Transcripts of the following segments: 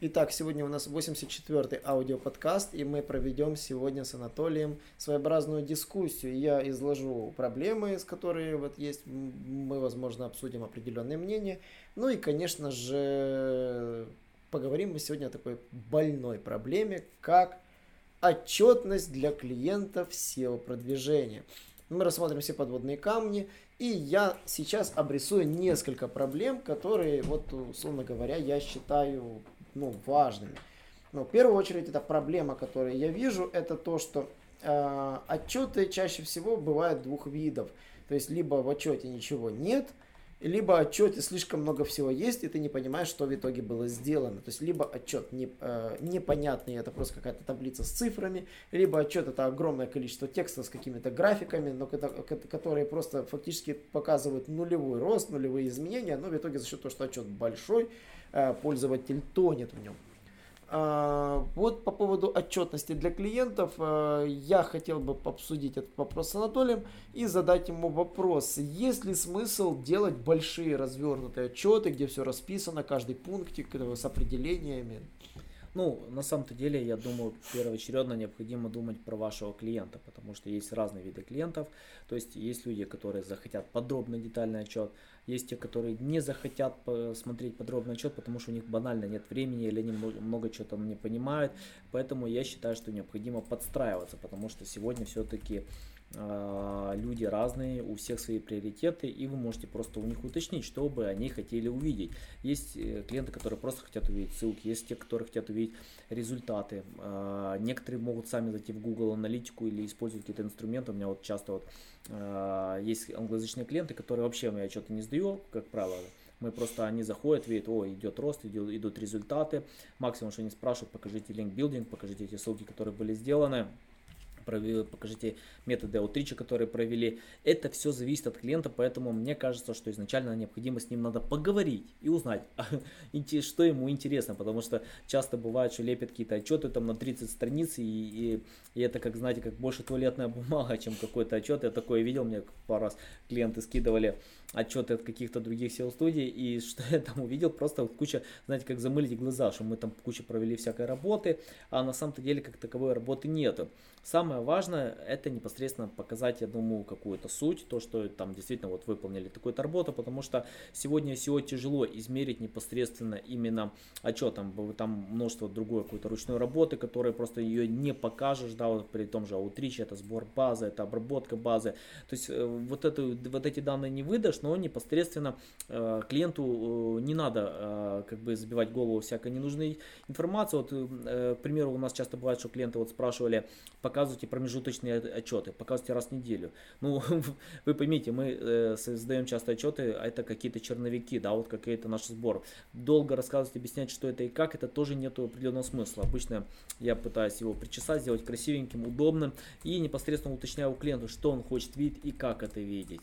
Итак, сегодня у нас 84-й аудиоподкаст, и мы проведем сегодня с Анатолием своеобразную дискуссию. Я изложу проблемы, с которыми вот есть, мы, возможно, обсудим определенные мнения. Ну и, конечно же, поговорим мы сегодня о такой больной проблеме, как отчетность для клиентов SEO-продвижения. Мы рассмотрим все подводные камни, и я сейчас обрисую несколько проблем, которые, вот, условно говоря, я считаю ну, важными. Но в первую очередь это проблема, которую я вижу, это то, что э, отчеты чаще всего бывают двух видов. То есть либо в отчете ничего нет, либо отчете слишком много всего есть, и ты не понимаешь, что в итоге было сделано. То есть либо отчет не, э, непонятный, это просто какая-то таблица с цифрами, либо отчет это огромное количество текста с какими-то графиками, но которые просто фактически показывают нулевой рост, нулевые изменения, но в итоге за счет того, что отчет большой, Э, пользователь тонет в нем. А, вот по поводу отчетности для клиентов, э, я хотел бы обсудить этот вопрос с Анатолием и задать ему вопрос, есть ли смысл делать большие развернутые отчеты, где все расписано, каждый пунктик э, с определениями? Ну, на самом-то деле, я думаю, первоочередно необходимо думать про вашего клиента, потому что есть разные виды клиентов. То есть есть люди, которые захотят подробный детальный отчет, есть те, которые не захотят смотреть подробный отчет, потому что у них банально нет времени или они много чего там не понимают. Поэтому я считаю, что необходимо подстраиваться, потому что сегодня все-таки люди разные, у всех свои приоритеты, и вы можете просто у них уточнить, что бы они хотели увидеть. Есть э, клиенты, которые просто хотят увидеть ссылки, есть те, которые хотят увидеть результаты. А, некоторые могут сами зайти в Google аналитику или использовать какие-то инструменты. У меня вот часто вот а, есть англоязычные клиенты, которые вообще я что-то не сдаю, как правило, мы просто, они заходят, видят, о, идет рост, идет, идут результаты. Максимум, что они спрашивают, покажите линк билдинг, покажите эти ссылки, которые были сделаны покажите методы аутрича, которые провели. Это все зависит от клиента, поэтому мне кажется, что изначально необходимо с ним надо поговорить и узнать, что ему интересно, потому что часто бывает, что лепят какие-то отчеты там на 30 страниц, и, и, и это, как знаете, как больше туалетная бумага, чем какой-то отчет. Я такое видел, мне пару раз клиенты скидывали отчеты от каких-то других SEO-студий, и что я там увидел, просто вот куча, знаете, как замылить глаза, что мы там куча провели всякой работы, а на самом-то деле как таковой работы нету. Самое важное это непосредственно показать, я думаю, какую-то суть, то, что там действительно вот выполнили такую-то работу, потому что сегодня SEO тяжело измерить непосредственно именно отчетом, там множество другой какой-то ручной работы, которая просто ее не покажешь, да, вот при том же аутриче, это сбор базы, это обработка базы, то есть э, вот, эту, вот эти данные не выдашь, но непосредственно э, клиенту э, не надо э, как бы забивать голову всякой ненужной информации. Вот, к примеру, у нас часто бывает, что клиенты вот спрашивали, показывайте промежуточные отчеты, показывайте раз в неделю. Ну, вы поймите, мы создаем часто отчеты, а это какие-то черновики, да, вот какие-то наш сбор. Долго рассказывать, объяснять, что это и как, это тоже нет определенного смысла. Обычно я пытаюсь его причесать, сделать красивеньким, удобным и непосредственно уточняю у клиента, что он хочет видеть и как это видеть.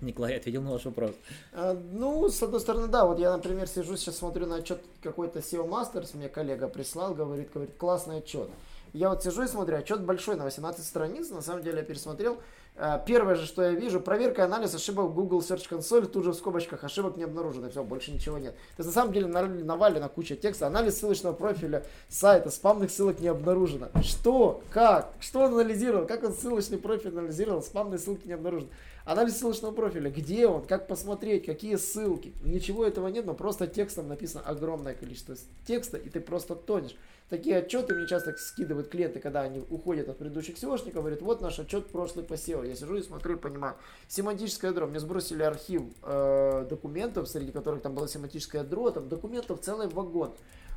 Николай ответил на ваш вопрос. А, ну, с одной стороны, да, вот я, например, сижу сейчас смотрю на отчет какой-то SEO Masters, мне коллега прислал, говорит, говорит, классный отчет. Я вот сижу и смотрю, отчет большой, на 18 страниц, на самом деле я пересмотрел. А, первое же, что я вижу, проверка анализ ошибок в Google Search Console, тут же в скобочках ошибок не обнаружено, все, больше ничего нет. То есть на самом деле навалена куча текста, анализ ссылочного профиля сайта, спамных ссылок не обнаружено. Что? Как? Что он анализировал? Как он ссылочный профиль анализировал? Спамные ссылки не обнаружены. Анализ ссылочного профиля, где он, как посмотреть, какие ссылки. Ничего этого нет, но просто текстом написано огромное количество текста, и ты просто тонешь. Такие отчеты мне часто скидывают клиенты, когда они уходят от предыдущих SEOшников, говорят, вот наш отчет прошлый по SEO. Я сижу и смотрю и понимаю. Семантическое ядро. Мне сбросили архив э, документов, среди которых там было семантическое ядро, там документов целый вагон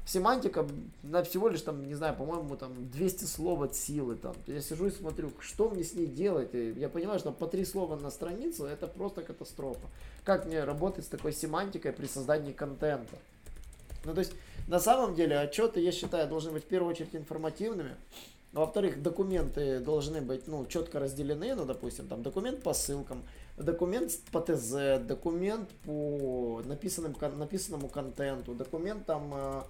семантика на всего лишь там, не знаю, по-моему, там 200 слов от силы. Там. Я сижу и смотрю, что мне с ней делать. И я понимаю, что по три слова на страницу это просто катастрофа. Как мне работать с такой семантикой при создании контента? Ну, то есть, на самом деле, отчеты, я считаю, должны быть в первую очередь информативными. Во-вторых, документы должны быть ну, четко разделены, ну, допустим, там документ по ссылкам, документ по ТЗ, документ по написанным, написанному контенту, документ там э,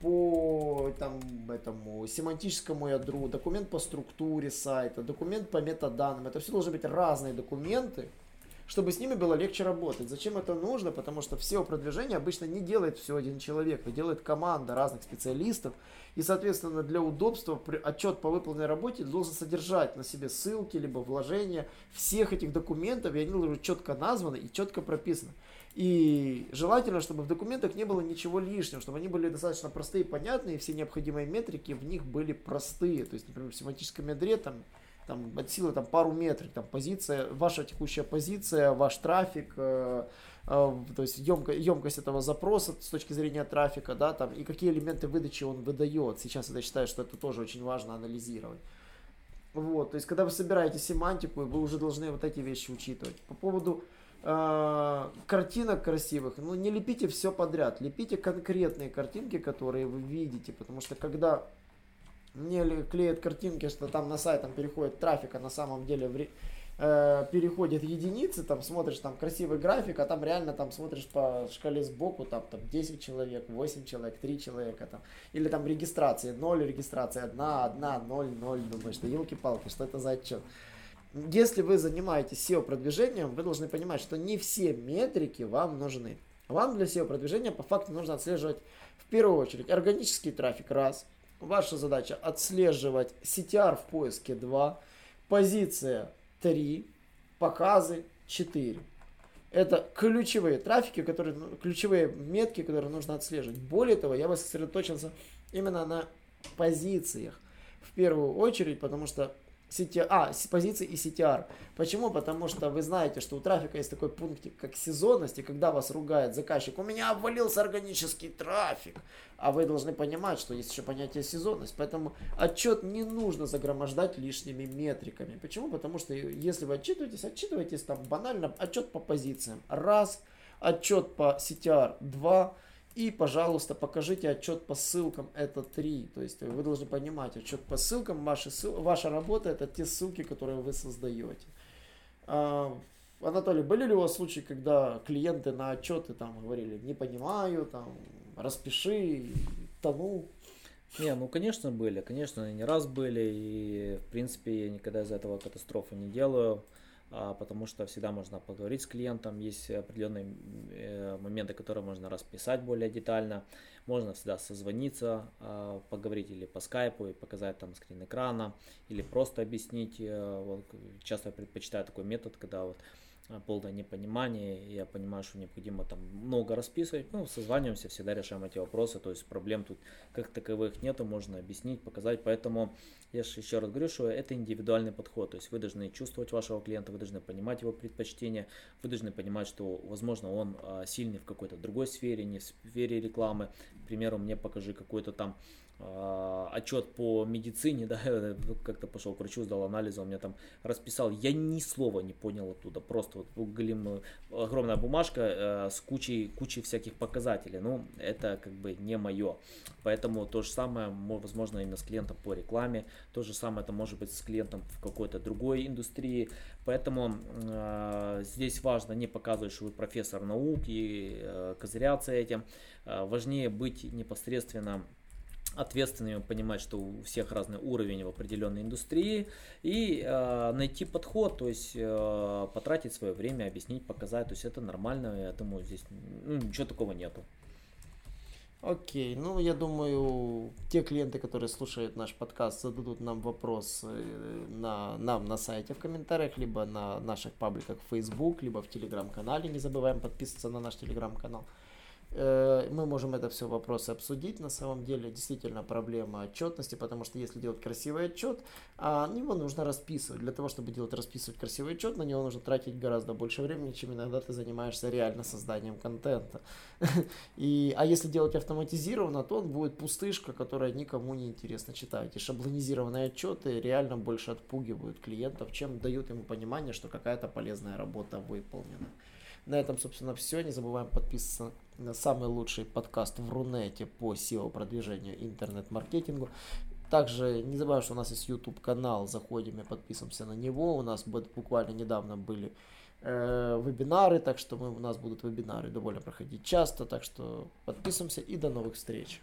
по там, этому семантическому ядру, документ по структуре сайта, документ по метаданным. Это все должны быть разные документы, чтобы с ними было легче работать. Зачем это нужно? Потому что все продвижение обычно не делает все один человек, а делает команда разных специалистов. И, соответственно, для удобства отчет по выполненной работе должен содержать на себе ссылки, либо вложения всех этих документов, и они должны четко названы и четко прописаны. И желательно, чтобы в документах не было ничего лишнего, чтобы они были достаточно простые и понятные, все необходимые метрики в них были простые. То есть, например, в семантическом ядре там, там от силы там, пару метрик, там позиция, ваша текущая позиция, ваш трафик, э, э, то есть емко, емкость этого запроса с точки зрения трафика, да, там, и какие элементы выдачи он выдает. Сейчас я считаю, что это тоже очень важно анализировать. Вот, то есть, когда вы собираете семантику, вы уже должны вот эти вещи учитывать. По поводу э, картинок красивых, ну не лепите все подряд, лепите конкретные картинки, которые вы видите, потому что когда мне клеят картинки, что там на сайт там переходит трафик, а на самом деле в, э, переходит единицы, там смотришь, там красивый график, а там реально там смотришь по шкале сбоку, там, там 10 человек, 8 человек, 3 человека, там, или там регистрации, 0 регистрации, 1, 1, 0, 0, думаешь, что елки-палки, что это за отчет? Если вы занимаетесь SEO-продвижением, вы должны понимать, что не все метрики вам нужны. Вам для SEO-продвижения по факту нужно отслеживать в первую очередь органический трафик, раз. Ваша задача отслеживать CTR в поиске 2, позиция 3, показы 4. Это ключевые трафики, которые, ну, ключевые метки, которые нужно отслеживать. Более того, я бы сосредоточился именно на позициях в первую очередь, потому что CTR, а, позиции и CTR. Почему? Потому что вы знаете, что у трафика есть такой пунктик, как сезонность, и когда вас ругает заказчик, у меня обвалился органический трафик, а вы должны понимать, что есть еще понятие сезонность, поэтому отчет не нужно загромождать лишними метриками. Почему? Потому что если вы отчитываетесь, отчитывайтесь там банально отчет по позициям, раз, отчет по CTR, два, и, пожалуйста, покажите отчет по ссылкам, это три. То есть вы должны понимать, отчет по ссылкам, ваши, ваша работа, это те ссылки, которые вы создаете. А, Анатолий, были ли у вас случаи, когда клиенты на отчеты там говорили, не понимаю, там, распиши, тону? Не, ну конечно были, конечно, не раз были, и в принципе я никогда из этого катастрофы не делаю. А, потому что всегда можно поговорить с клиентом, есть определенные э, моменты, которые можно расписать более детально, можно всегда созвониться, а, поговорить или по скайпу и показать там скрин экрана, или просто объяснить, э, вот, часто предпочитаю такой метод, когда вот полное непонимание, я понимаю, что необходимо там много расписывать, ну, созваниваемся, всегда решаем эти вопросы, то есть проблем тут как таковых нету, можно объяснить, показать, поэтому я же еще раз говорю, что это индивидуальный подход, то есть вы должны чувствовать вашего клиента, вы должны понимать его предпочтения, вы должны понимать, что, возможно, он а, сильный в какой-то другой сфере, не в сфере рекламы, к примеру, мне покажи какой-то там отчет по медицине, да, как-то пошел к врачу, сдал анализы, он мне там расписал, я ни слова не понял оттуда, просто вот глим, огромная бумажка э, с кучей, кучей всяких показателей, ну, это как бы не мое, поэтому то же самое, возможно, именно с клиентом по рекламе, то же самое это может быть с клиентом в какой-то другой индустрии, поэтому э, здесь важно не показывать, что вы профессор наук и э, козыряться этим, э, важнее быть непосредственно ответственными, понимать, что у всех разный уровень в определенной индустрии и э, найти подход, то есть э, потратить свое время, объяснить, показать, то есть это нормально, я думаю, здесь ну, ничего такого нету. Окей, ну я думаю, те клиенты, которые слушают наш подкаст, зададут нам вопрос э, на, нам на сайте в комментариях, либо на наших пабликах в Facebook, либо в телеграм-канале. Не забываем подписываться на наш телеграм-канал. Э, мы можем это все вопросы обсудить. На самом деле действительно проблема отчетности, потому что если делать красивый отчет, а его нужно расписывать. Для того, чтобы делать расписывать красивый отчет, на него нужно тратить гораздо больше времени, чем иногда ты занимаешься реально созданием контента. И, а если делать автоматизированно, то он будет пустышка, которая никому не интересно читать. И шаблонизированные отчеты реально больше отпугивают клиентов, чем дают ему понимание, что какая-то полезная работа выполнена. На этом, собственно, все. Не забываем подписываться на самый лучший подкаст в Рунете по SEO продвижению интернет-маркетингу. Также не забывай, что у нас есть YouTube канал, заходим и подписываемся на него. У нас буквально недавно были э, вебинары, так что мы, у нас будут вебинары довольно проходить часто, так что подписываемся и до новых встреч.